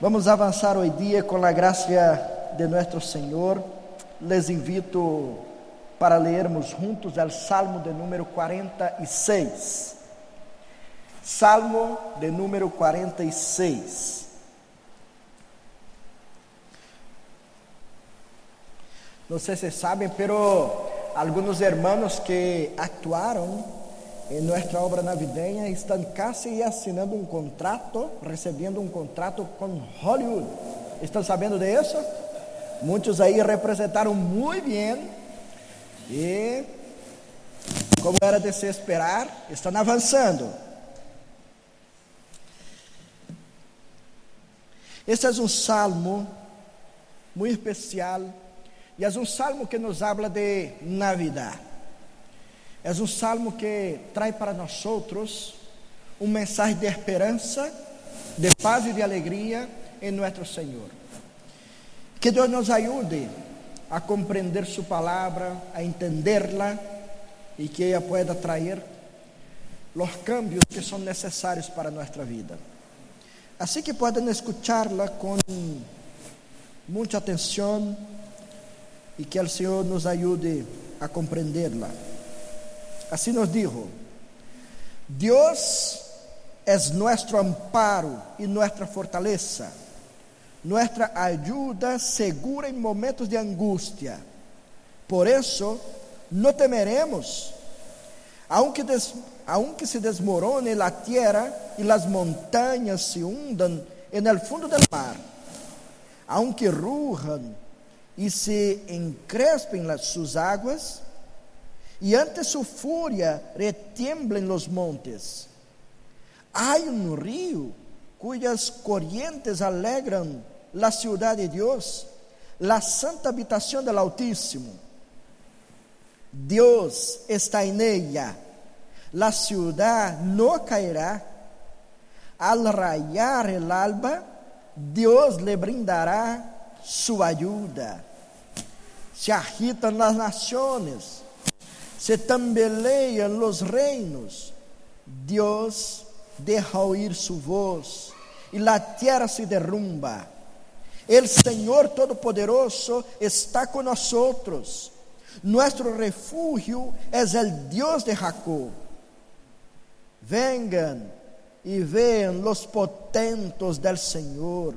Vamos avançar hoje dia com a graça de nosso Senhor. Les invito para lermos juntos o Salmo de número 46. Salmo de número 46. Não sei se sabem, pero alguns hermanos que atuaram em nossa obra navideña estão quase assinando um contrato, recebendo um contrato com Hollywood. Estão sabendo de isso? Muitos aí representaram muito bem e, como era de se esperar, estão avançando. Este é um salmo muito especial e é um salmo que nos habla de Navidad. É um salmo que traz para nós outros um mensagem de esperança, de paz e de alegria em nosso Senhor. Que Deus nos ajude a compreender Sua palavra, a entenderla e que ela pueda trazer os cambios que são necessários para nossa vida. Assim que podem escucharla com muita atenção e que o Senhor nos ajude a compreenderla. Assim nos dijo: Deus é nosso amparo e nossa fortaleza, nossa ajuda segura em momentos de angústia. Por isso, não temeremos, aunque, des, aunque se desmorone a terra e as montanhas se hundam en el fundo del mar, aunque rujan e se encrespem las sus aguas, e ante su furia retiemblen los montes. Hay un río cuyas corrientes alegran la ciudad de Dios, la santa habitación del Altísimo. Dios está en ella, la ciudad no caerá. Al rayar el alba, Dios le brindará su ayuda. Se agitan las naciones se tambeleiam os reinos, Deus deja oír su voz e la tierra se derrumba. El Senhor Todopoderoso está con nosotros. Nuestro refugio es el Dios de Jacob. Vengan e vean los potentos del Senhor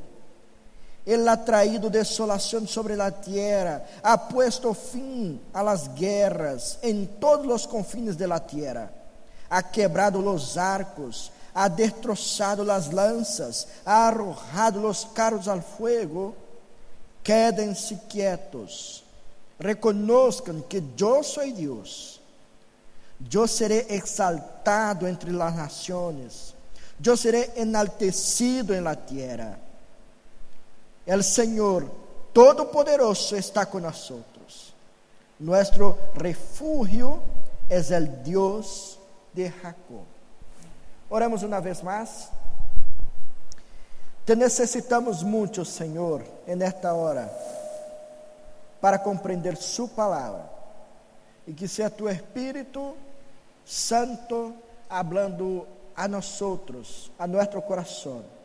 ele ha traído desolação sobre a terra, ha puesto fim a las guerras em todos os confines de la tierra, ha quebrado los arcos, ha destrozado las lanças, ha arrojado los carros al fuego. Quédense quietos, reconozcan que yo soy Dios. Yo seré exaltado entre las naciones, yo seré enaltecido en la tierra El Señor Todopoderoso está con nosotros. Nuestro refugio es el Dios de Jacob. Oramos uma vez mais. Te necessitamos muito, Senhor, en esta hora, para compreender Su palavra. E que seja Tu Espírito Santo hablando a nós, a nosso coração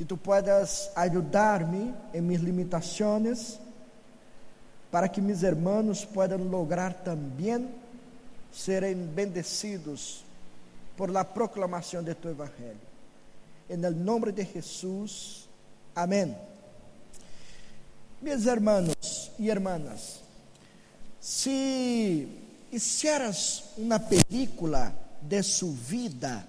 que tu puedas ajudar-me em mis limitações, para que mis hermanos puedan lograr também serem bendecidos por la proclamação de tu evangelho. En el nombre de Jesús, amém. Meus hermanos e hermanas, se hicieras uma película de sua vida,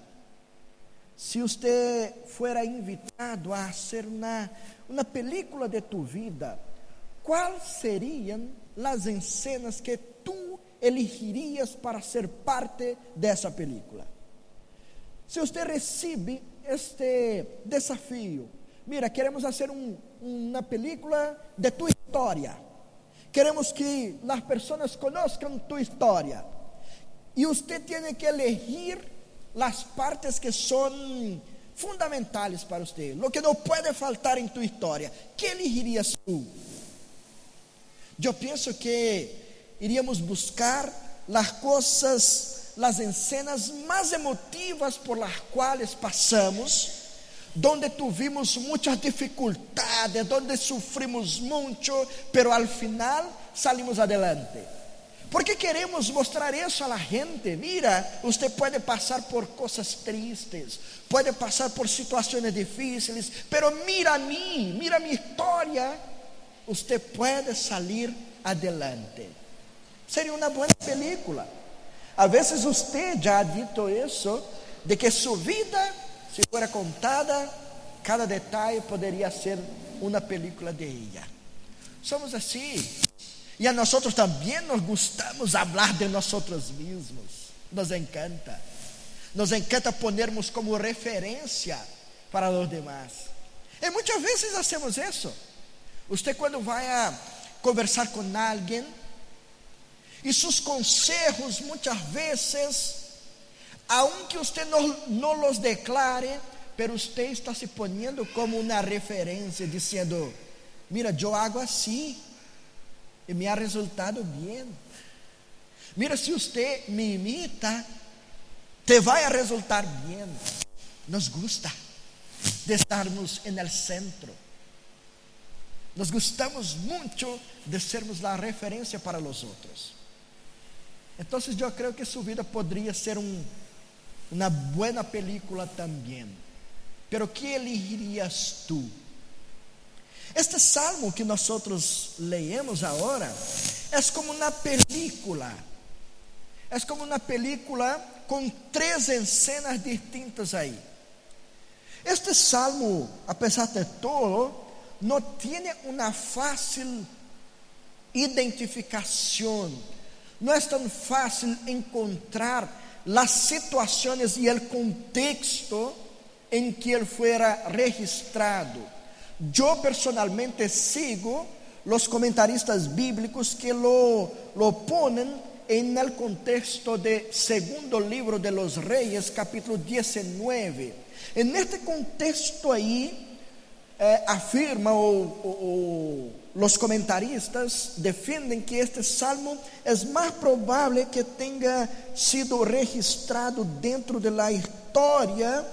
se você fuera invitado a hacer uma, uma película de tu vida, quais seriam as escenas que tu elegirias para ser parte dessa película? Se você recebe este desafio, mira, queremos fazer um, uma película de tu história, queremos que as pessoas conozcan tu história, e você tem que elegir las partes que son fundamentales para usted, lo que no puede faltar en tu historia. ¿Qué elegirías tú? Yo pienso que iríamos buscar las cosas, las escenas más emotivas por las cuales pasamos, donde tuvimos muchas dificultades, donde sufrimos mucho, pero al final salimos adelante. Porque queremos mostrar isso a gente. Mira, você pode passar por coisas tristes, pode passar por situações difíceis, pero mira a mim, mira a minha história. Você pode sair adelante. Seria uma boa película. A vezes você já ha dito isso, de que sua vida, se for contada, cada detalhe poderia ser uma película de ella. Somos assim. E a nós também nos gostamos falar de nós mesmos. Nos encanta. Nos encanta ponermos como referência para os demás. E muitas vezes hacemos isso. Você quando vai a conversar com alguém e seus conselhos muitas vezes, aunque você não, não os declare, pero você está se ponendo como uma referência, dizendo: Mira, eu hago assim e me ha resultado bem. Mira, se você me imita, te vai a resultar bem. Nos gusta de estarmos no centro. Nos gostamos muito de sermos a referência para os outros. Então, eu creio que sua vida poderia ser um, uma boa película também. Pero que elegirías tu? Este salmo que nós leemos agora é como uma película. É como uma película com três cenas distintas aí. Este salmo, apesar de todo, não tem uma fácil identificação. Não é tão fácil encontrar as situações e o contexto em que ele fuera registrado. Yo personalmente sigo los comentaristas bíblicos que lo, lo ponen en el contexto de segundo libro de los reyes, capítulo 19. En este contexto ahí eh, afirma o, o, o, los comentaristas defienden que este salmo es más probable que tenga sido registrado dentro de la historia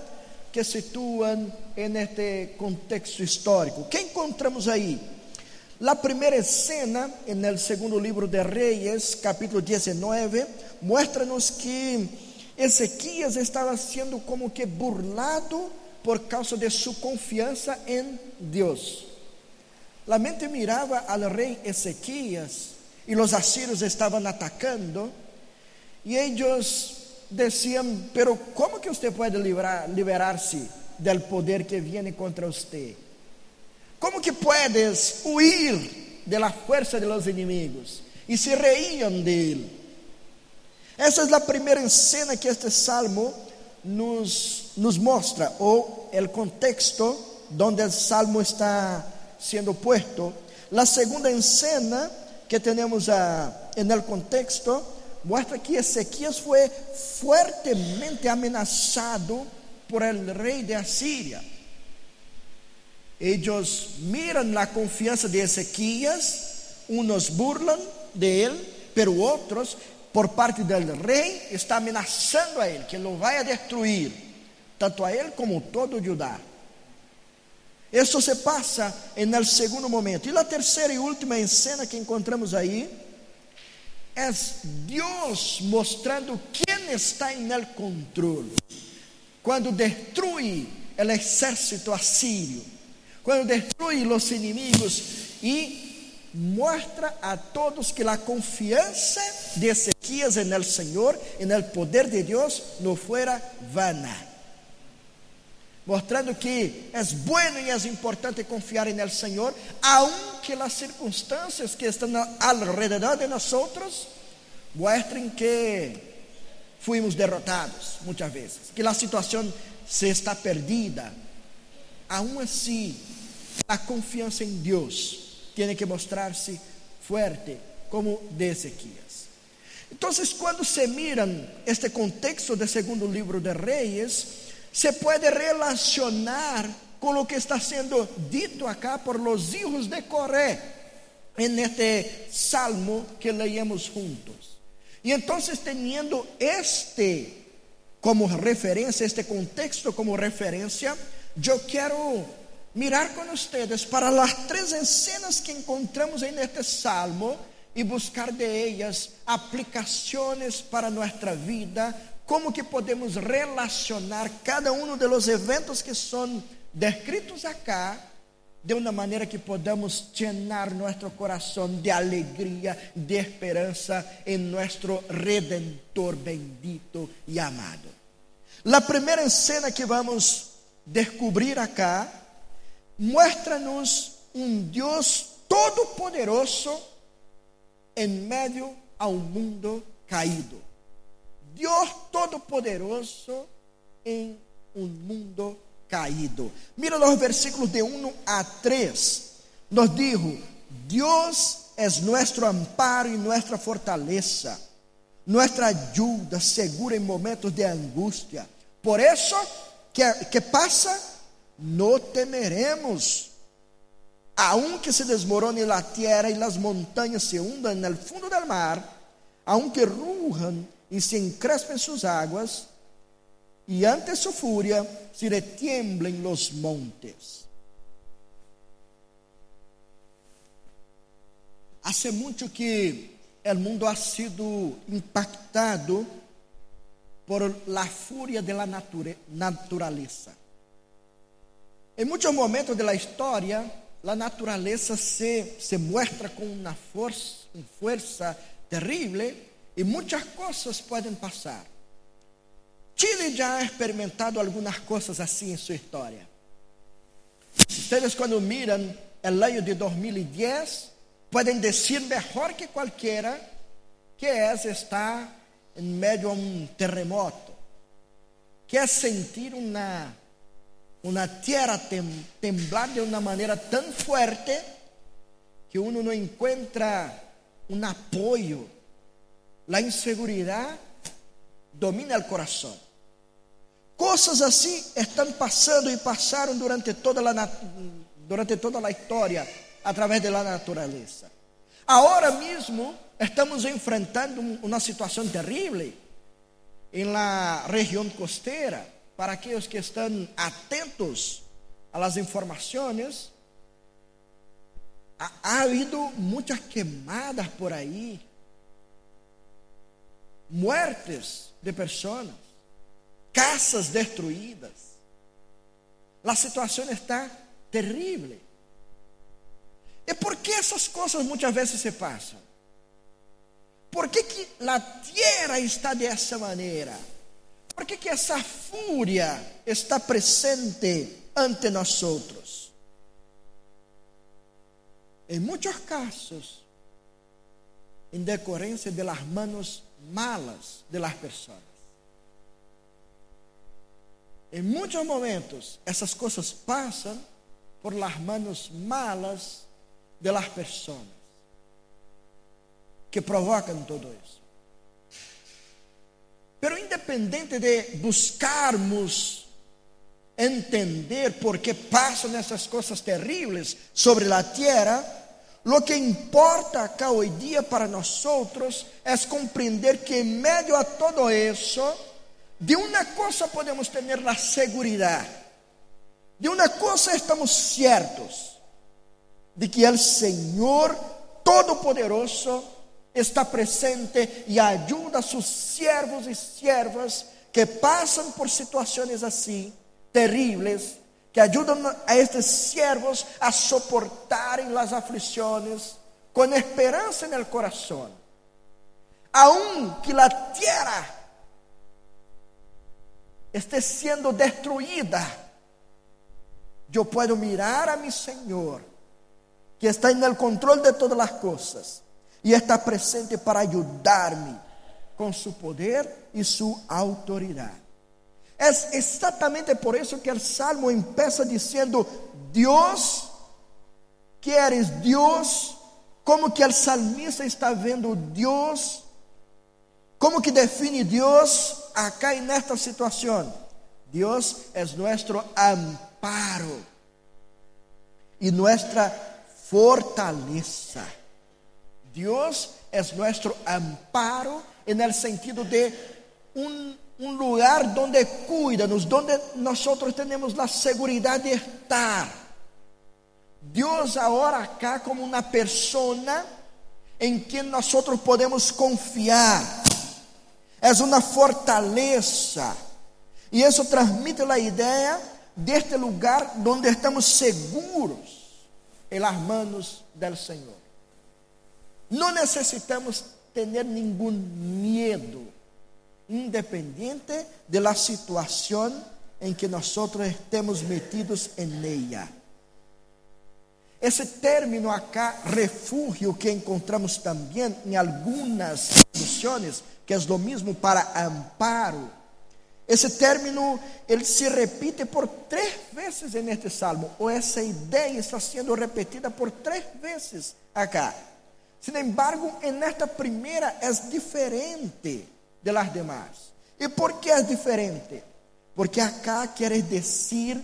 que situam neste contexto histórico. que encontramos aí? A primeira cena, no segundo livro de Reis, capítulo 19, mostra-nos que Ezequias estava sendo como que burlado por causa de sua confiança em Deus. La mente mirava ao rei Ezequias e os assírios estavam atacando, e eles decían, pero ¿cómo que usted puede liberar, liberarse del poder que viene contra usted? ¿Cómo que puedes huir de la fuerza de los enemigos? Y se reían de él. Essa é a primeira cena que este salmo nos, nos mostra, ou o contexto onde o salmo está sendo puesto. A segunda cena que temos a, el contexto muestra que Ezequias foi fuertemente amenazado por el rei de Asiria. Ellos miran la confianza de Ezequias, unos burlan de él, pero otros, por parte del rei, está amenazando a él, que lo vaya a destruir, tanto a él como todo Judá. Isso se passa en el segundo momento. E a terceira e última escena que encontramos aí é Deus mostrando quem está em el controle. Quando destrui o exército assírio, quando destrui os inimigos e mostra a todos que a confiança de Ezequias en el Senhor, en el poder de Deus, não fuera vana mostrando que é bueno e é importante confiar en el Senhor, aunque as circunstâncias que estão alrededor de nós muestren que fuimos derrotados muitas vezes, que a situação se está perdida. Aún assim, a confiança em Deus tem que mostrar-se forte, como de Ezequias. Então, quando se miram este contexto do segundo livro de Reis, se pode relacionar com o que está sendo dito acá por los hijos de Coré en este salmo que leemos juntos. E então, teniendo este como referência, este contexto como referência, eu quero mirar com vocês para as três escenas que encontramos em este salmo e buscar de ellas aplicações para nossa vida, como que podemos relacionar cada um de los eventos que são descritos acá de uma maneira que podamos llenar nosso coração de alegria, de esperança em nosso Redentor bendito e amado. A primeira cena que vamos descobrir acá mostra-nos um Deus todo-poderoso em meio ao mundo caído. Deus todo-poderoso em um mundo caído. Mira los versículos de 1 a 3. Nos dijo, Dios es nuestro amparo y nuestra fortaleza, nuestra ayuda segura en momentos de angustia. Por eso, ¿qué, qué pasa? No temeremos. Aunque se desmorone la tierra y las montañas se hundan en el fondo del mar, aunque rujan y se encrespen sus aguas, y ante su furia se retiemblen los montes. Hace mucho que el mundo ha sido impactado por la furia de la naturaleza. En momentos de la historia, la naturaleza se, se muestra con una fuerza, una fuerza terrible y muchas cosas pueden pasar. Chile já ha experimentado algumas coisas assim em sua história. Vocês, quando miram o ano de 2010, podem dizer melhor que qualquer que é estar em meio a um terremoto, que é sentir uma, uma terra tem, temblar de uma maneira tão forte que uno não encontra um apoio, a insegurança domina o coração. Coisas assim estão passando e passaram durante toda a, durante toda a história, através da natureza. Agora mesmo estamos enfrentando uma situação terrível em la região costeira. Para aqueles que estão atentos a las informações, ha, ha habido muitas quemadas por aí, muertes de pessoas casas destruídas. A situação está terrível. E por que essas coisas muitas vezes se passam? Por que, que a terra está dessa maneira? Por que, que essa fúria está presente ante nós outros? Em muitos casos, em decorrência de las manos malas de las pessoas. Em muitos momentos, essas coisas passam por las manos malas de las personas que provocam todo isso. Pero independente de buscarmos entender por que passam essas coisas terríveis sobre a terra, lo que importa acá hoje dia para nós outros é compreender que em meio a todo isso de uma coisa podemos ter a segurança, de uma coisa estamos certos, de que o Senhor Todo-Poderoso está presente e ajuda a seus servos e servas que passam por situações assim, terríveis, que ajudam a estes servos a soportarem as aflições com esperança no coração. Aunque a terra esté siendo destruída, yo puedo mirar a mi Señor, que está en el control de todas las cosas y está presente para ayudarme con su poder y su autoridad. Es exactamente por eso que el salmo empieza diciendo, Dios, que eres Dios, como que el salmista está vendo Dios como que define Deus acá en esta? Deus é nosso amparo e nossa fortaleza. Deus é nosso amparo en el sentido de um un lugar donde cuídanos, donde nosotros tenemos la seguridad de estar. Dios ahora acá como una persona en quien nosotros podemos confiar. Es una fortaleza. Y eso transmite la idea de este lugar donde estamos seguros en las manos del Señor. No necesitamos tener ningún miedo, independiente de la situación en que nosotros estemos metidos en ella. Esse término acá, refúgio, que encontramos também em algumas traduções, que é o mesmo para amparo. Esse término, ele se repite por três vezes neste salmo, ou essa ideia está sendo repetida por três vezes acá. Sin embargo, en esta primera es diferente de las demás. ¿Y por qué es diferente? Porque acá quiere decir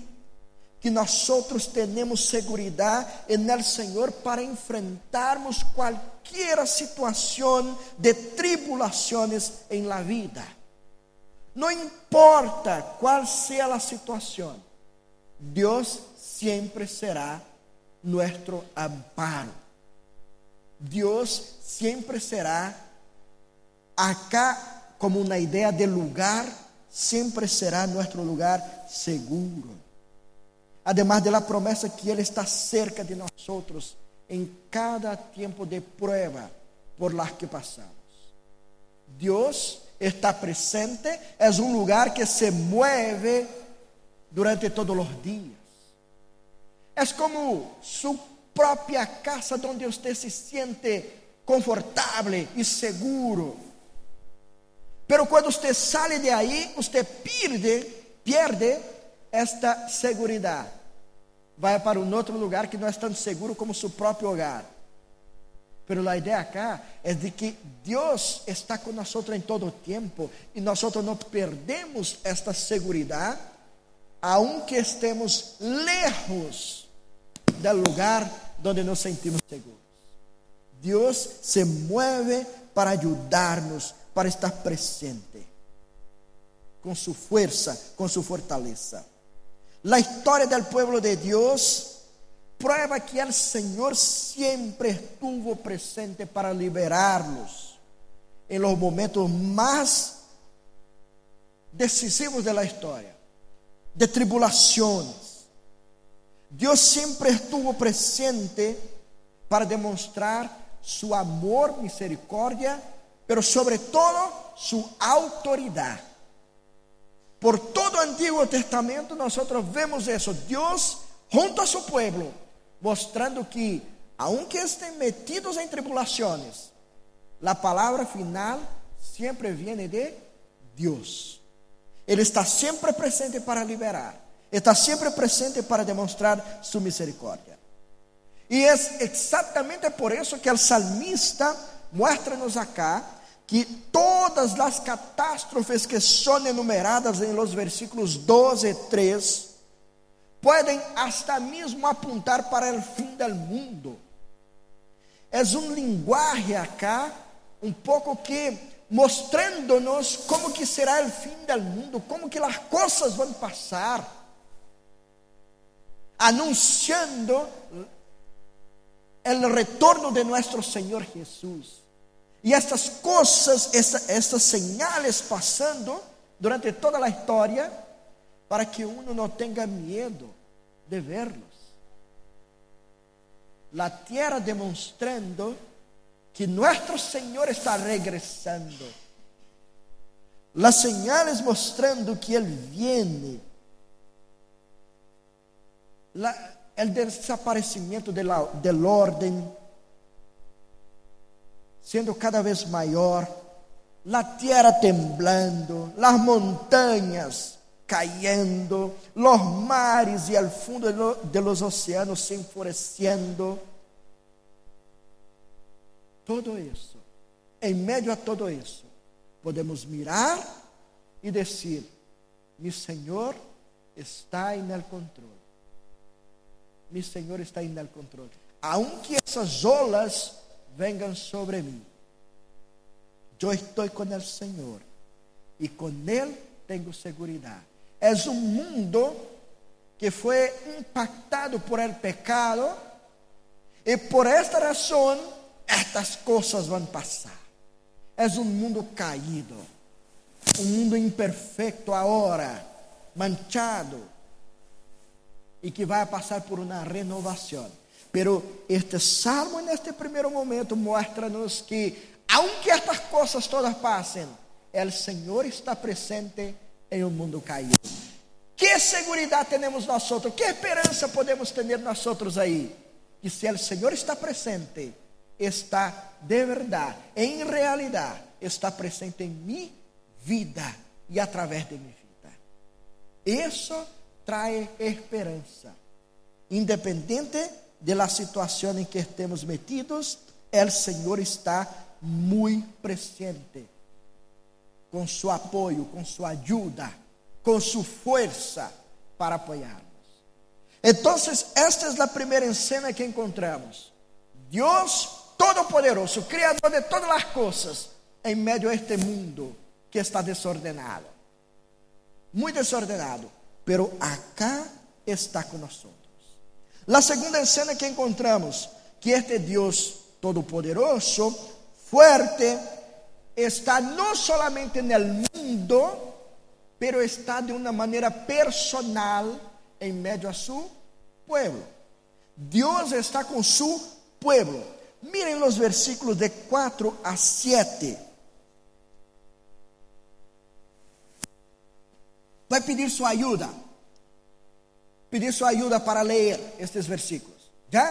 que nosotros tenemos seguridad en el Señor para enfrentarmos cualquier situación de tribulaciones en la vida. No importa cuál sea la situación, Dios siempre será nuestro amparo. Deus sempre será acá como uma ideia de lugar, sempre será nosso lugar seguro. Además de la promessa que Ele está cerca de nós em cada tempo de prueba por las que passamos. Deus está presente, é um lugar que se mueve durante todos os dias. É como su própria casa onde você se sente confortável e seguro. Pero quando você sai de aí, você perde, perde esta segurança. Vai para um outro lugar que não é tão seguro como seu próprio hogar. Pero a ideia acá é de que Deus está nós em todo o tempo e nós não perdemos esta segurança, aunque estemos lejos do lugar donde nos sentimos seguros. Dios se mueve para ayudarnos, para estar presente, con su fuerza, con su fortaleza. La historia del pueblo de Dios prueba que el Señor siempre estuvo presente para liberarlos en los momentos más decisivos de la historia, de tribulaciones Deus sempre estuvo presente para demonstrar su amor, misericórdia, pero sobre todo su autoridade. Por todo o Antigo Testamento nós vemos isso, Deus junto a seu pueblo, mostrando que, aunque estén metidos em tribulações, a palavra final sempre vem de Deus. Ele está sempre presente para liberar está sempre presente para demonstrar sua misericórdia. E é exatamente por isso que o salmista mostra-nos acá que todas as catástrofes que são enumeradas em los versículos 12 e 3 podem hasta mesmo apontar para o fim do mundo. É um linguagem acá um pouco que mostrando-nos como que será o fim do mundo, como que as coisas vão passar anunciando el retorno de nuestro Señor Jesús. Y estas cosas, estas señales pasando durante toda la historia, para que uno no tenga miedo de verlos. La tierra demostrando que nuestro Señor está regresando. Las señales mostrando que Él viene la, el desaparecimiento de la, del orden siendo cada vez mayor, la tierra temblando, las montañas cayendo, los mares y el fondo de, lo, de los océanos se enfureciendo. Todo isso, em meio a todo isso, podemos mirar e dizer: Mi Senhor está em el controle mi Senhor está indo al controle. Aunque essas olas venham sobre mim, eu estou com o Senhor e com Ele tenho segurança. É um mundo que foi impactado por el pecado e por esta razão estas coisas vão passar. É um mundo caído, um mundo imperfeito agora, manchado e que vai passar por uma renovação. Pero este salmo, neste primeiro momento, mostra-nos que, aunque estas coisas todas passem, o Senhor está presente em um mundo caído. Que segurança temos nós outros? Que esperança podemos ter nós outros aí? Que se o Senhor está presente, está de verdade, em realidade, está presente em minha vida e através de minha vida. Isso traz esperança, independente da situação em que estemos metidos, o Senhor está muito presente, com seu apoio, com sua ajuda com sua força para apoiarnos. Então, esta é a primeira cena que encontramos. Deus Todo-Poderoso, Criador de todas as coisas, em meio a este mundo que está desordenado. Muito desordenado. Pero acá está conosco. A segunda cena que encontramos, que este Deus Todo-Poderoso, fuerte, está não solamente no mundo, pero está de uma maneira personal em meio a seu pueblo. Deus está com seu pueblo. Miren os versículos de 4 a 7. Vai pedir sua ajuda. Pedir sua ajuda para ler estes versículos. Já?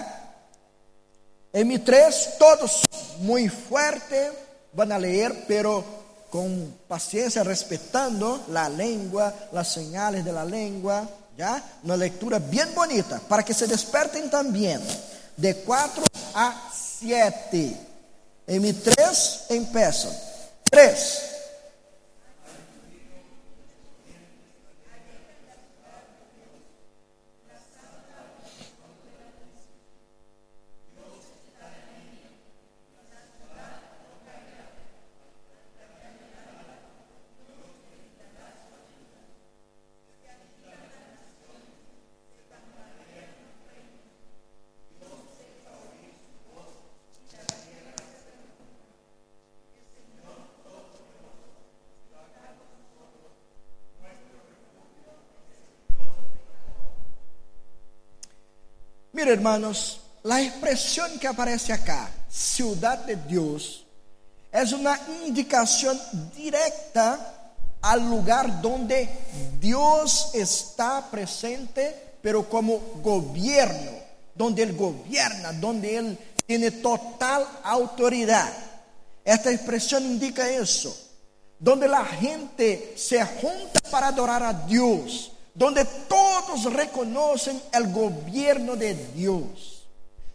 Em mi 3, todos muito fuerte, van a leer, pero con paciencia, respetando la lengua, las señales de la lengua, ¿ya? Una lectura bien bonita, para que se desperten también. De 4 a 7. En mi 3 empiezo. 3. Hermanos, la expresión que aparece acá, ciudad de Dios, es una indicación directa al lugar donde Dios está presente, pero como gobierno, donde Él gobierna, donde Él tiene total autoridad. Esta expresión indica eso, donde la gente se junta para adorar a Dios, donde reconocen el gobierno de Dios.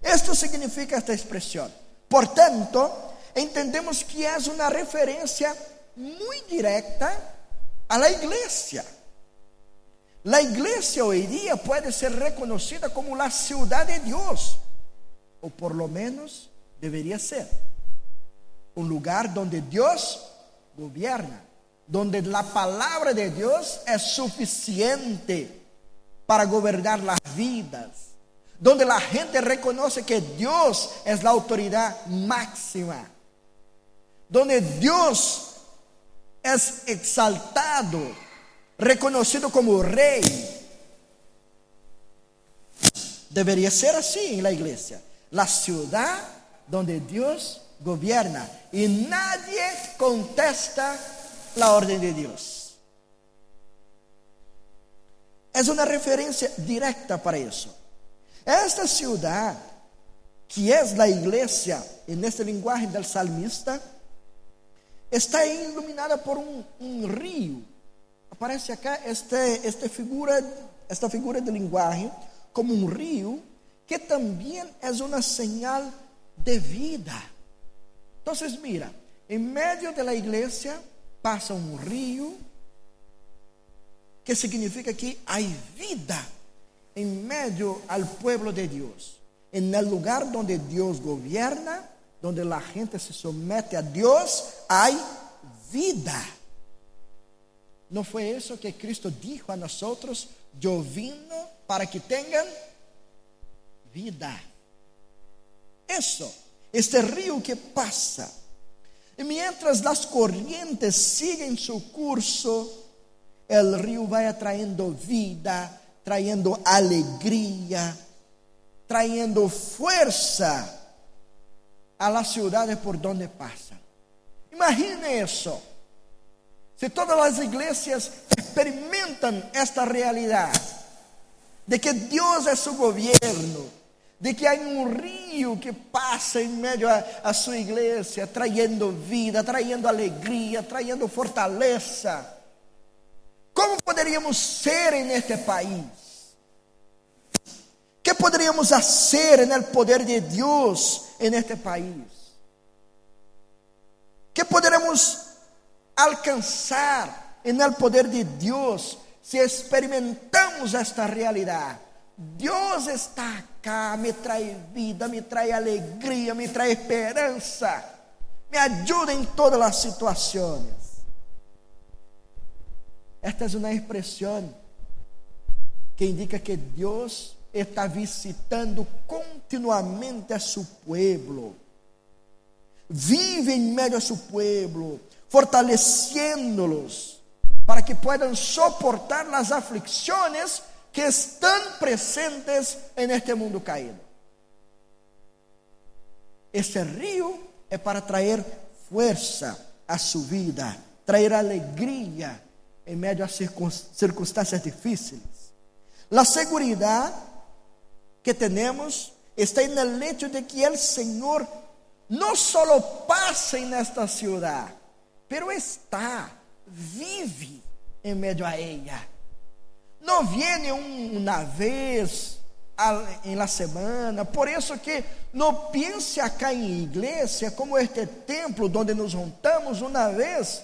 Esto significa esta expresión. Por tanto, entendemos que es una referencia muy directa a la iglesia. La iglesia hoy día puede ser reconocida como la ciudad de Dios, o por lo menos debería ser un lugar donde Dios gobierna donde la palabra de Dios es suficiente para gobernar las vidas, donde la gente reconoce que Dios es la autoridad máxima, donde Dios es exaltado, reconocido como rey. Debería ser así en la iglesia, la ciudad donde Dios gobierna y nadie contesta la orden de Dios. Es una referencia directa para eso. Esta ciudad, que es la iglesia en este lenguaje del salmista, está iluminada por un río. Aparece acá este figura, esta figura de lenguaje como un río que también es una señal de vida. Entonces, mira, en medio de la iglesia passa um rio, que significa que há vida em meio ao pueblo de Deus. En el lugar donde Deus governa, donde la gente se somete a Deus, há vida. ¿No fue eso que Cristo dijo a nosotros? Yo vino para que tengan vida. Eso, este río que pasa. Y mientras las corrientes siguen su curso, el río va trayendo vida, trayendo alegría, trayendo fuerza a las ciudades por donde pasan. Imagine eso. Si todas las iglesias experimentan esta realidad de que Dios es su gobierno, de que hay un río que pasa en medio a, a su iglesia, trayendo vida, trayendo alegría, trayendo fortaleza. ¿Cómo poderíamos ser en este país? ¿Qué podríamos hacer el poder de Dios en este país? ¿Qué podremos alcanzar en el poder de Dios si experimentamos esta realidad? Dios está acá, me trae vida, me trae alegría, me trae esperanza, me ayuda en todas las situaciones. Esta é uma expressão que indica que Deus está visitando continuamente a seu pueblo. Vive em meio a seu pueblo, fortaleciéndolos para que puedan soportar as aflicções que estão presentes en este mundo caído. Este río é para trazer força a sua vida, trazer alegria em meio a circunstâncias difíceis. A segurança que temos está no hecho de que o Senhor não só passa nesta cidade, pero está, vive em meio a ella. Não viene uma vez em la semana, por isso que não pense acá em igreja como este templo onde nos juntamos uma vez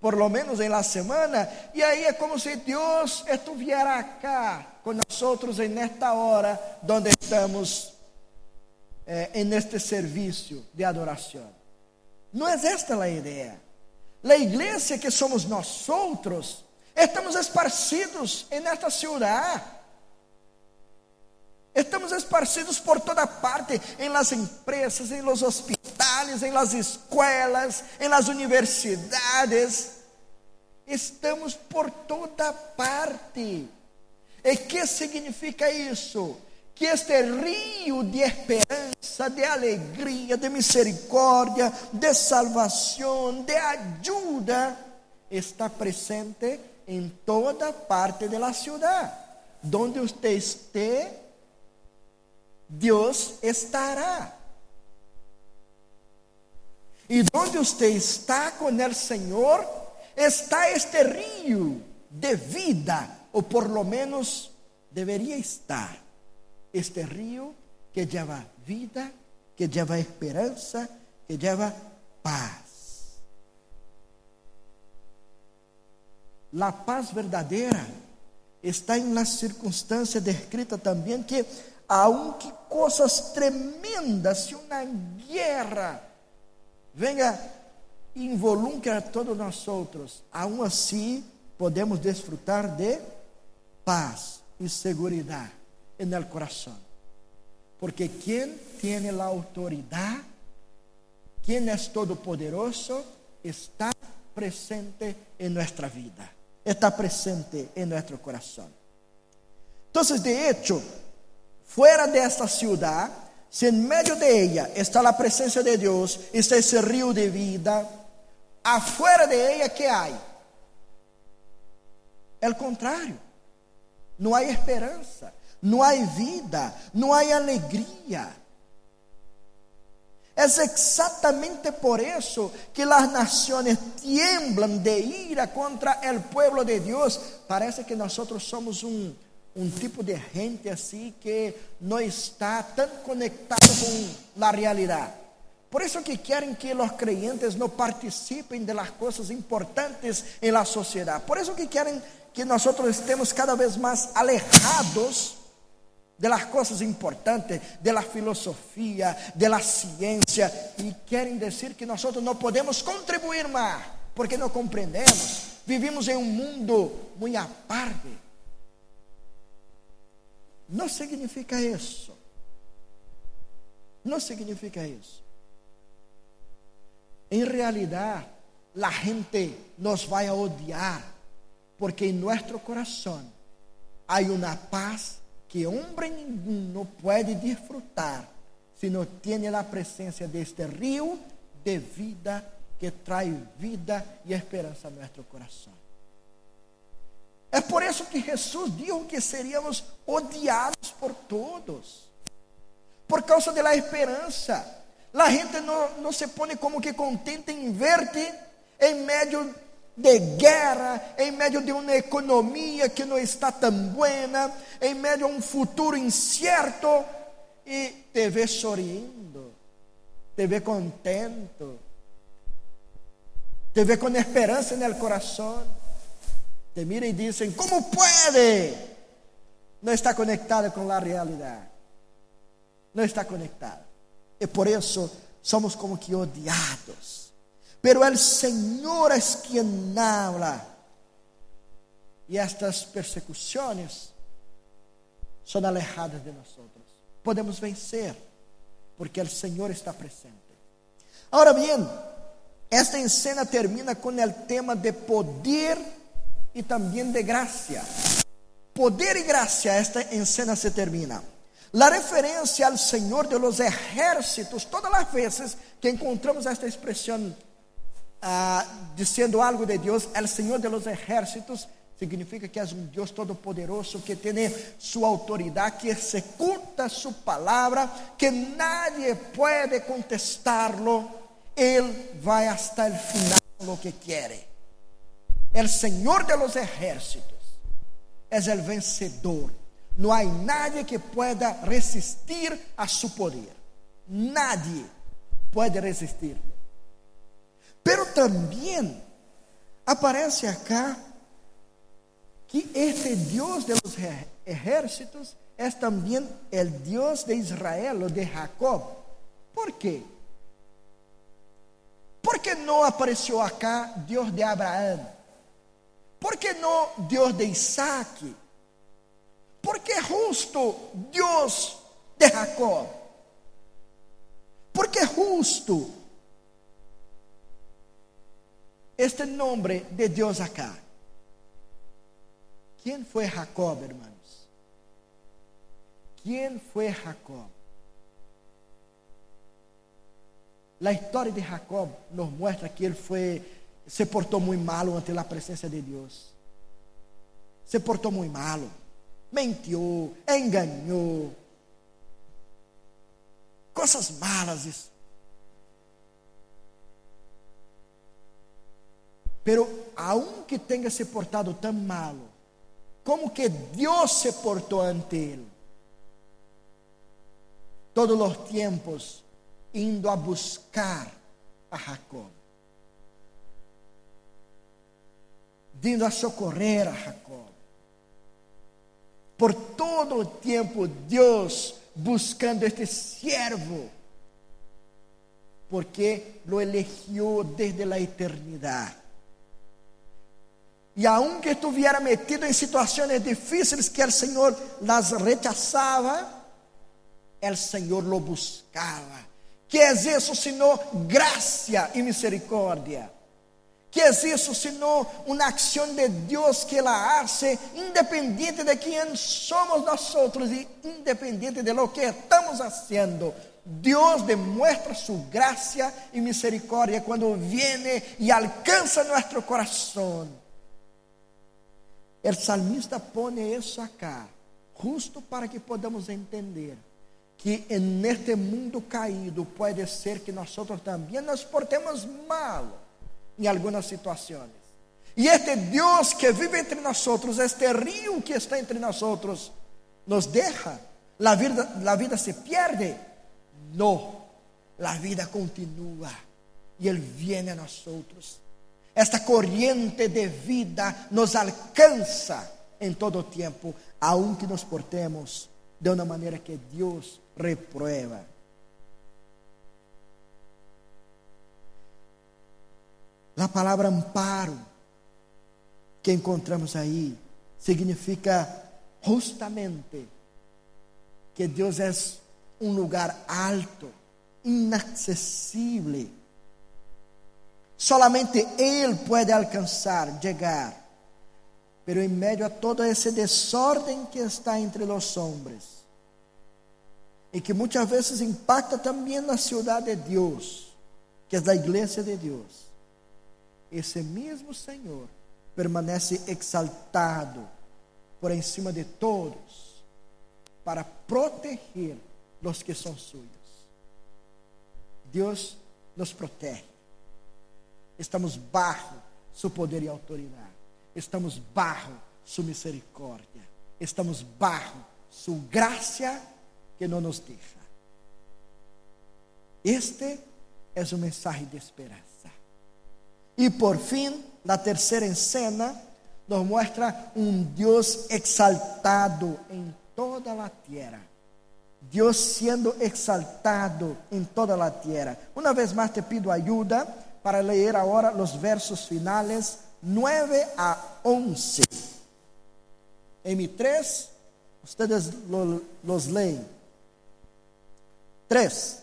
por lo menos en la semana, y ahí es como si Dios estuviera acá con nosotros en esta hora donde estamos eh, en este servicio de adoración. No es esta la idea. La iglesia que somos nosotros, estamos esparcidos en esta ciudad. Estamos esparcidos por toda parte, em las empresas, em los hospitales, em las escolas, em las universidades. Estamos por toda parte. E que significa isso? Que este rio de esperança, de alegria, de misericórdia, de salvação, de ajuda, está presente em toda parte da cidade. Donde você esteja Deus estará. E onde você está com o Senhor, está este rio de vida, ou por lo menos deveria estar. Este rio que leva vida, que leva esperança, que leva paz. La paz verdadeira está em las circunstâncias descritas também que aunque coisas tremendas, se uma guerra venha involucrar a todos nós outros, aún assim podemos desfrutar de paz e segurança no coração. Porque quem tem a autoridade, quem é todo-poderoso, está presente em nossa vida, está presente em nosso coração. Então, de hecho, fuera de esta ciudad, si en medio de ella está la presencia de Dios, está ese río de vida, afuera de ella, ¿qué hay? El contrario, no hay esperanza, no hay vida, no hay alegría. Es exactamente por eso que las naciones tiemblan de ira contra el pueblo de Dios. Parece que nosotros somos un, um tipo de gente assim que não está tão conectado com a realidade. Por isso que querem que os creyentes não participem de las coisas importantes em la sociedade. Por isso que querem que nós estemos cada vez mais alejados de las coisas importantes, de la filosofia, de la ciência, e querem dizer que nós não podemos contribuir mais, porque não compreendemos vivimos em um mundo muito aparte. Não significa isso. Não significa isso. Em realidade, a gente nos vai odiar, porque em nosso coração há uma paz que homem nenhum não pode disfrutar se não tem a presença deste rio de vida que traz vida e esperança a nosso coração. É por isso que Jesus disse que seríamos odiados por todos, por causa da esperança. A gente não, se põe como que contente em ver-te em meio de guerra, em meio de uma economia que não está tão buena, em meio a um futuro incerto, e te vê sorrindo, te vê contento, te vê com esperança no coração, te mira e dizem: Como pode? Não está conectada com a realidade, não está conectada, e por isso somos como que odiados pero el Señor es quien habla. Y estas persecuciones son alejadas de nosotros. Podemos vencer porque el Señor está presente. Ahora bien, esta escena termina con el tema de poder y también de gracia. Poder y gracia, esta escena se termina. La referencia al Señor de los ejércitos, todas las veces que encontramos esta expresión ah, dizendo algo de Deus, é o Senhor de los ejércitos, significa que é um Deus todo-poderoso que tem sua autoridade, que executa sua palavra, que nadie pode contestarlo, Ele vai hasta el final lo que quer. El Senhor de los ejércitos é o vencedor. Não há nadie que pueda resistir a su poder. Nadie pode resistir. Pero também aparece acá que este Deus de los ejércitos é também o Deus de Israel, o de Jacob. ¿Por quê? ¿Por que não apareceu acá Deus de Abraão? ¿Por que não Deus de Isaac? ¿Por que justo Deus de Jacob? ¿Por que justo este nombre de Dios acá. ¿Quién fue Jacob, hermanos? ¿Quién fue Jacob? La historia de Jacob nos muestra que él fue, se portó muy malo ante la presencia de Dios. Se portó muy malo. Mentiu, engañó. Cosas malas Pero aunque tenha se portado tão malo, como que Deus se portou ante ele? Todos os tempos indo a buscar a Jacob, indo a socorrer a Jacob. Por todo o tempo, Deus buscando este siervo, porque lo eligió desde a eternidade. E aunque estuviera metido em situações difíceis que o Senhor las rechazava, o Senhor lo buscava. Que é isso senão graça e misericórdia? Que é isso senão uma ação de Deus que ela hace independente de quem somos nós e independente de lo que estamos fazendo? Deus demonstra sua graça e misericórdia quando viene e alcança nosso coração o salmista põe isso acá, justo para que podamos entender que neste mundo caído pode ser que nós também nos portemos mal em algumas situações. E este Deus que vive entre nós, este rio que está entre nós, nos deixa, a vida, a vida se perde. Não, a vida continua e Ele vem a nós esta corriente de vida nos alcança em todo o tempo, aunque nos portemos de uma maneira que Deus reprueba. A palavra amparo que encontramos aí significa justamente que Deus é um lugar alto, inacessível. Solamente Ele pode alcançar, chegar. Pero em meio a todo esse desordem que está entre os homens, e que muitas vezes impacta também na cidade de Deus, que é a igreja de Deus, esse mesmo Senhor permanece exaltado por encima de todos para proteger os que são suyos. Deus nos protege. Estamos bajo seu poder e autoridade. Estamos bajo sua misericórdia. Estamos bajo sua graça que não nos deixa. Este é o mensagem de esperança. E por fim, na terceira cena, nos mostra um Deus exaltado em toda a terra. Deus sendo exaltado em toda a terra. Uma vez mais te pido ajuda para ler agora os versos finais 9 a 11. M3, ustedes lo, los leen. 3.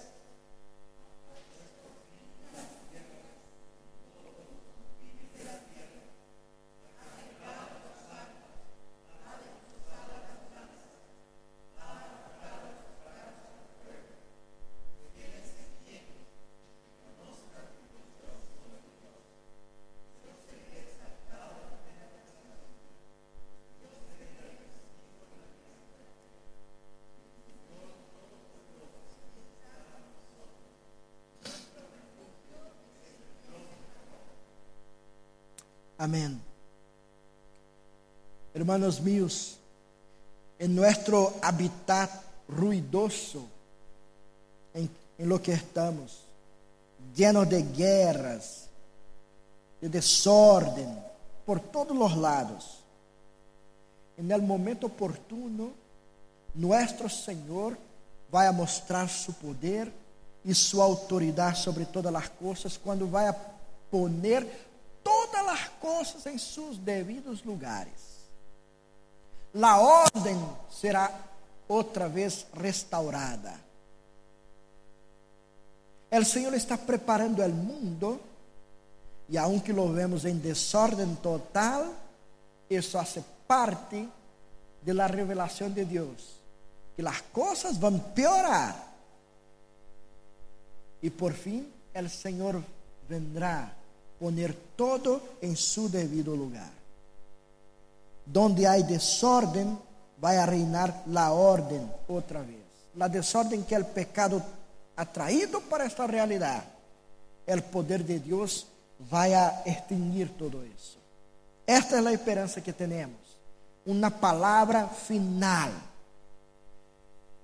Amén. Hermanos míos, en nuestro hábitat ruidoso, en, en, lo que estamos, llenos de guerras, de desorden, por todos los lados, en el momento oportuno, nuestro Señor vai a mostrar su poder e sua autoridade sobre todas as coisas, quando vai a poner as coisas em seus devidos lugares. A ordem será outra vez restaurada. O Senhor está preparando o mundo, e aunque lo vemos em desordem total, isso faz parte de la revelação de Deus, que as coisas vão piorar. E por fim, o Senhor vendrá poner todo em seu devido lugar. Donde há desordem, vai a reinar la ordem outra vez. La desordem que é o pecado ha traído para esta realidade. O poder de Deus vai a extinguir todo isso. Esta é a esperança que temos. Uma palavra final.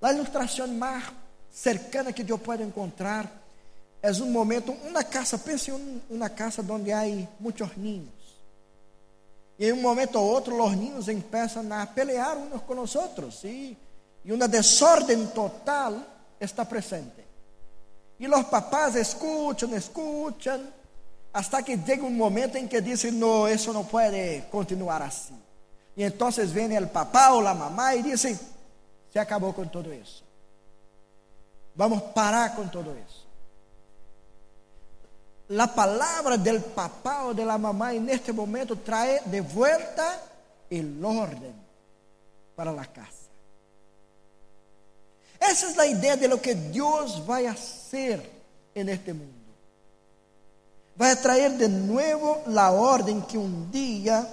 A ilustração mais cercana que eu posso encontrar é um momento, uma casa, pense em uma casa onde há muitos ninhos. E em um momento ou outro, os ninhos começam a pelear uns com os outros. E, e uma desordem total está presente. E os papás escutam, escutam, hasta que chega um momento em que dizem: Não, isso não pode continuar assim. E então vem o papá ou a mamãe e dizem: Se acabou com tudo isso. Vamos parar com tudo isso la palabra del papá o de la mamá en este momento trae de vuelta el orden para la casa. Esa es la idea de lo que Dios va a hacer en este mundo. Va a traer de nuevo la orden que un día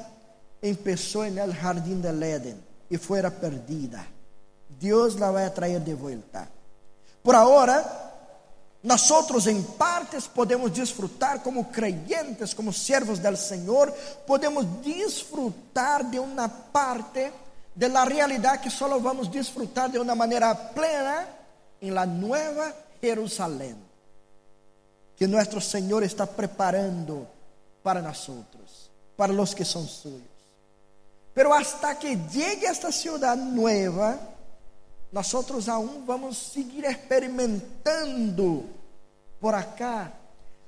empezó en el jardín del Edén y fuera perdida. Dios la va a traer de vuelta. Por ahora, nós outros, em partes, podemos desfrutar como creyentes, como servos del Senhor, podemos desfrutar de uma parte de la realidade que só vamos desfrutar de uma maneira plena em la nueva Jerusalém, que nosso Senhor está preparando para nós outros, para os que são suyos. Pero hasta que llegue esta ciudad nueva, nós outros aún vamos seguir experimentando por acá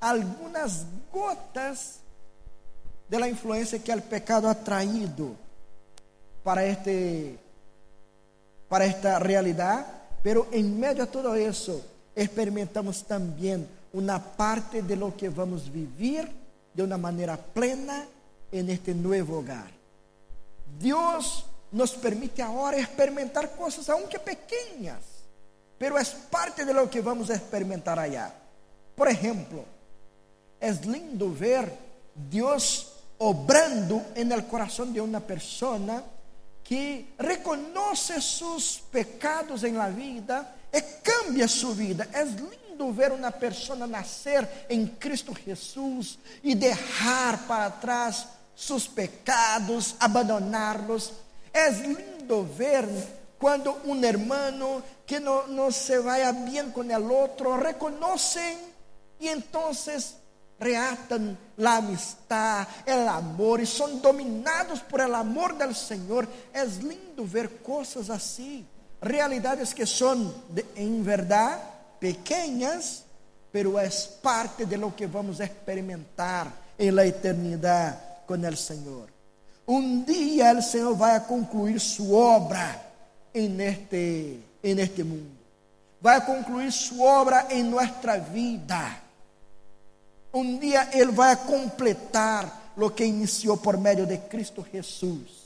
algumas gotas de la influencia que el pecado ha traído para, este, para esta realidad, pero en medio de todo eso experimentamos también una parte de lo que vamos a vivir de una manera plena en este nuevo hogar. Dios nos permite ahora experimentar cosas, aunque pequeñas, pero es parte de lo que vamos a experimentar allá. Por ejemplo, es lindo ver Dios obrando en el corazón de una persona que reconoce sus pecados en la vida y cambia su vida. Es lindo ver una persona nacer en Cristo Jesús y dejar para atrás sus pecados, abandonarlos. Es lindo ver cuando un hermano que no, no se vaya bien con el otro reconocen y entonces reatan la amistad, el amor y son dominados por el amor del Señor. Es lindo ver cosas así, realidades que son de, en verdad pequeñas, pero es parte de lo que vamos a experimentar en la eternidad con el Señor. Un día el Señor va a concluir su obra en este, en este mundo. Va a concluir su obra en nuestra vida. Um dia Ele vai completar o que iniciou por meio de Cristo Jesus.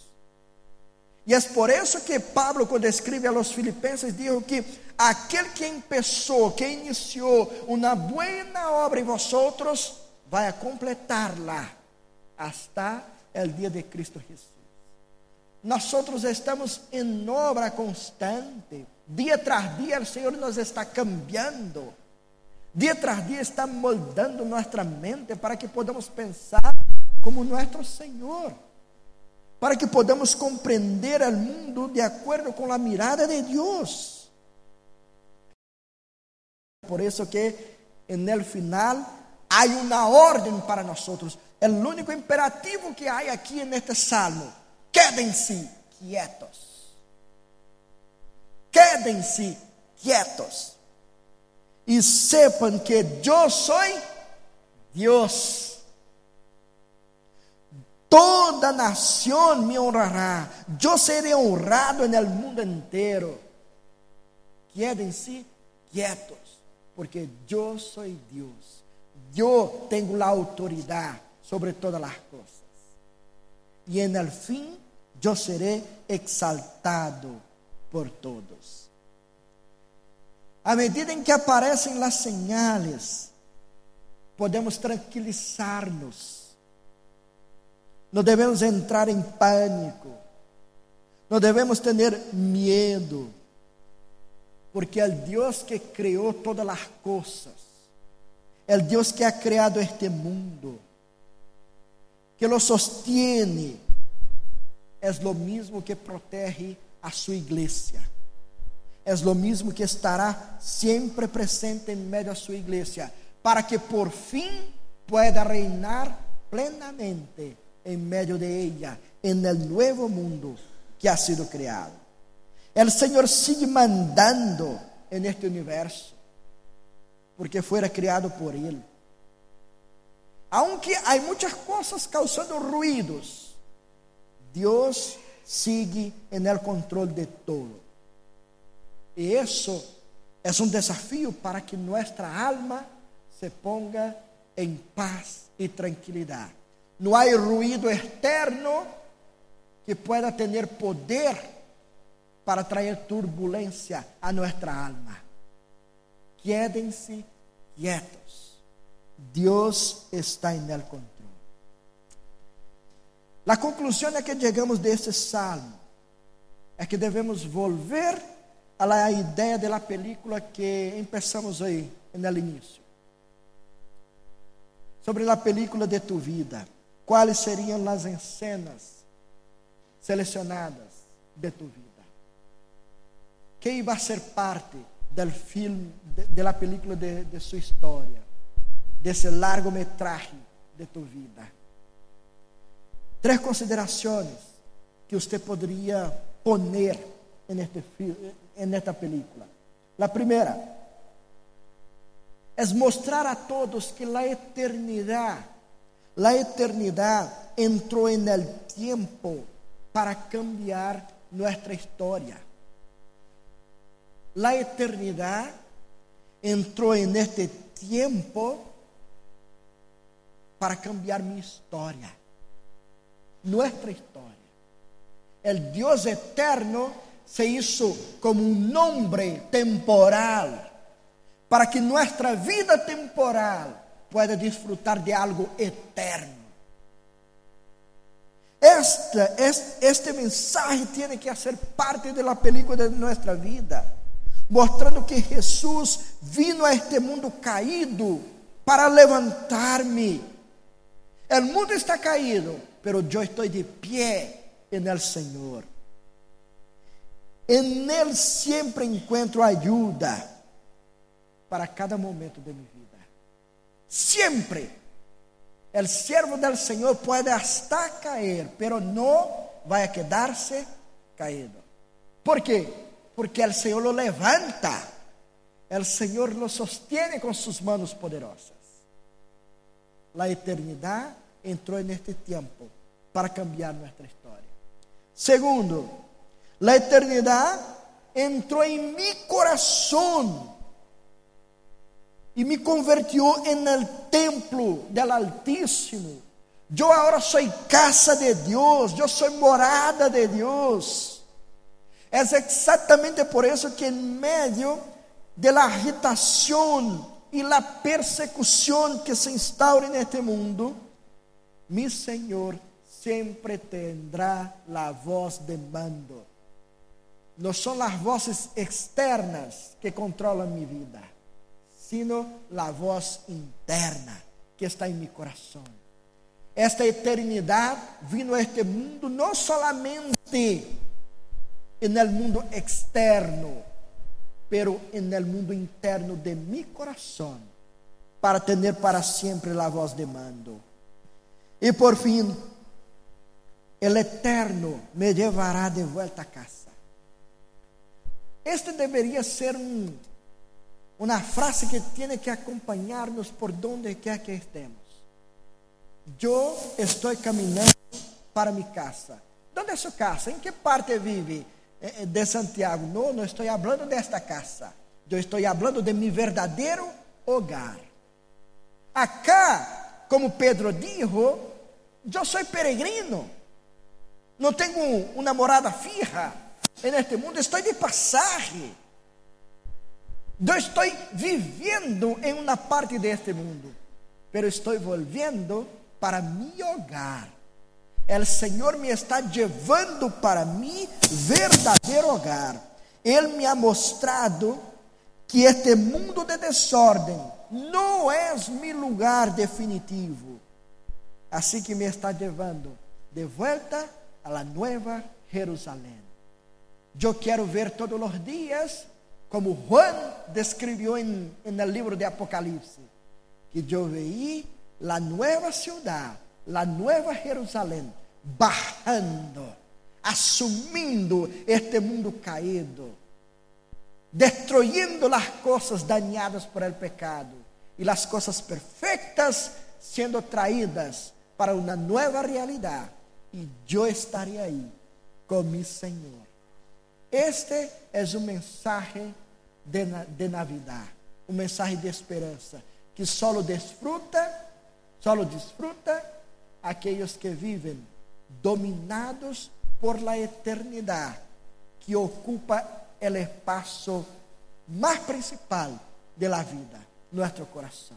E é por isso que Pablo, quando escreve aos Filipenses, diz que aquele que começou, que iniciou uma boa obra em vosotros, vai a completar-la hasta o dia de Cristo Jesus. Nós estamos em obra constante, dia tras dia o Senhor nos está cambiando. Dia tras dia está moldando nossa mente para que podamos pensar como nosso Senhor, para que podamos compreender o mundo de acordo com a mirada de Deus. Por isso que en el final há uma ordem para nós. O único imperativo que há aqui neste salmo: quedem-se quietos. Quedem-se quietos e sepan que eu sou Deus. Toda nação me honrará, eu serei honrado no mundo inteiro. Quédense quietos, porque eu sou Deus. Eu tenho a autoridade sobre todas as coisas. E en el fim, eu serei exaltado por todos. À medida em que aparecem as señales, podemos tranquilizar-nos. Não devemos entrar em pânico. Não devemos ter medo. Porque o Deus que criou todas as coisas, o Deus que ha criado este mundo, que lo sostiene, é o mesmo que protege a sua igreja é o mesmo que estará sempre presente em meio a sua igreja, para que por fim pueda reinar plenamente em meio de ella, en el nuevo mundo que ha sido criado. El Senhor sigue mandando en este universo, porque fuera criado por Ele. Aunque há muitas coisas causando ruídos, Deus sigue en el control de todo. E isso é um desafio para que nossa alma se ponga em paz e tranquilidade. Não há ruído externo que pueda ter poder para trazer turbulência a nossa alma. Quédense quietos. Deus está em el controle. A conclusão é que chegamos deste salmo é que devemos volver a la idea de la película que empezamos aí no início. Sobre a película de tu vida, quais seriam as cenas selecionadas de tu vida? Que iba a ser parte del filme, de, de la película de, de sua história, desse largometraje de tu vida? Três considerações que você poderia poner en este, en esta película. La primera es mostrar a todos que la eternidad la eternidad entró en el tiempo para cambiar nuestra historia. La eternidad entró en este tiempo para cambiar mi historia, nuestra historia. El Dios eterno se hizo como un nombre temporal para que nuestra vida temporal pueda disfrutar de algo eterno. Este, este mensaje tiene que hacer parte de la película de nuestra vida, mostrando que Jesús vino a este mundo caído para levantar-me. El mundo está caído, pero yo estoy de pie en el Señor. En Él siempre encuentro ayuda para cada momento de mi vida. Siempre. El siervo del Señor puede hasta caer, pero no va a quedarse caído. ¿Por qué? Porque el Señor lo levanta. El Señor lo sostiene con sus manos poderosas. La eternidad entró en este tiempo para cambiar nuestra historia. Segundo, la eternidad entró en mi corazón y me convirtió en el templo del Altísimo. Yo ahora soy casa de Dios, yo soy morada de Dios. Es exactamente por eso que en medio de la agitación y la persecución que se instaura en este mundo, mi Señor siempre tendrá la voz de mando. No son las voces externas que controlan mi vida sino la voz interna que está en mi corazón. Esta eternidad vino a este mundo no solamente en el mundo externo, pero en el mundo interno de mi corazón, para tener para siempre la voz de mando. Y por fin, el eterno me llevará de vuelta a casa. Este debería ser un una frase que tiene que acompañarnos por donde quiera que estemos. Yo estoy caminando para mi casa. ¿Dónde es su casa? ¿En qué parte vive de Santiago? No, no estoy hablando de esta casa. Yo estoy hablando de mi verdadero hogar. Acá, como Pedro dijo, yo soy peregrino. No tengo una morada fija en este mundo, estoy de pasaje. Eu estou vivendo em uma parte deste mundo, pero estou volviendo para mi hogar. El Senhor me está levando para mi verdadeiro hogar. Ele me ha mostrado que este mundo de desordem não é mi lugar definitivo. Assim que me está levando de volta a la nueva Jerusalém. Eu quero ver todos os dias como Juan describió en, en, el libro de Apocalipsis, que yo veí la nueva ciudad, la nueva Jerusalén, bajando, asumiendo este mundo caído, destruyendo las cosas dañadas por el pecado y las cosas perfectas siendo traídas para una nueva realidad. Y yo estaré ahí con mi Señor. Este é o mensagem de, de Navidad, um mensagem de esperança, que só desfruta, só desfruta aqueles que vivem dominados por la eternidade, que ocupa o espaço mais principal de la vida, nosso coração.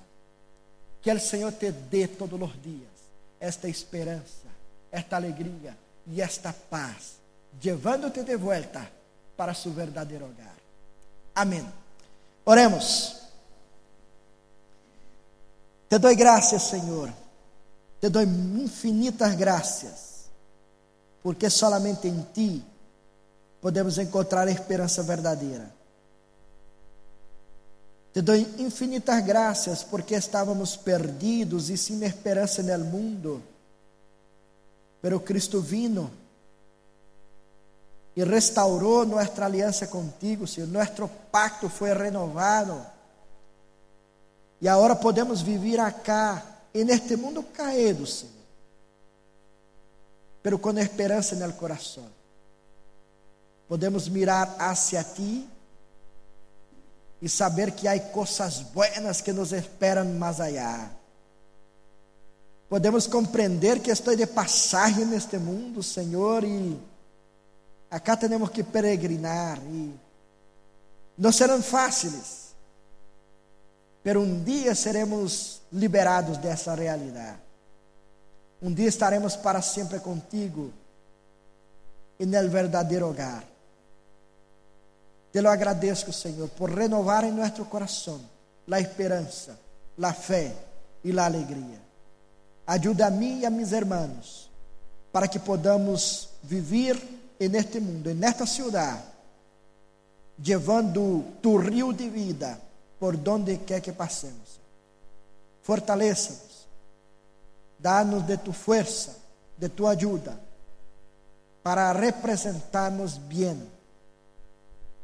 Que o Senhor te dê todos os dias esta esperança, esta alegria e esta paz, levando-te de volta para su verdadero hogar. Amém. Oremos. Te doy graças, Senhor. Te doy infinitas graças, porque solamente em Ti podemos encontrar a esperança verdadeira. Te doy infinitas graças porque estávamos perdidos e sem esperança no mundo. Pero Cristo vino y restauró nuestra alianza contigo, Señor. Nuestro pacto fue renovado. Y ahora podemos vivir acá en este mundo caído, Señor, pero con esperanza en el corazón. Podemos mirar hacia ti e saber que há coisas buenas que nos esperam mais allá. Podemos compreender que estou de passagem neste mundo, Senhor, e acá temos que peregrinar e não serão fáceis, mas um dia seremos liberados dessa realidade. Um dia estaremos para sempre contigo e no verdadeiro hogar. Te lo agradezco, Señor, por renovar en nuestro corazón la esperanza, la fe y la alegría. Ayuda a mí y a mis hermanos para que podamos vivir en este mundo, en esta ciudad, llevando tu río de vida por donde quer que passemos. Fortaleza-nos, dá-nos de tu força, de tu ajuda, para representarnos bem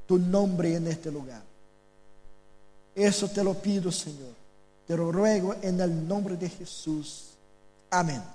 tu nombre en este lugar. Eso te lo pido, Señor. Te lo ruego en el nombre de Jesús. Amén.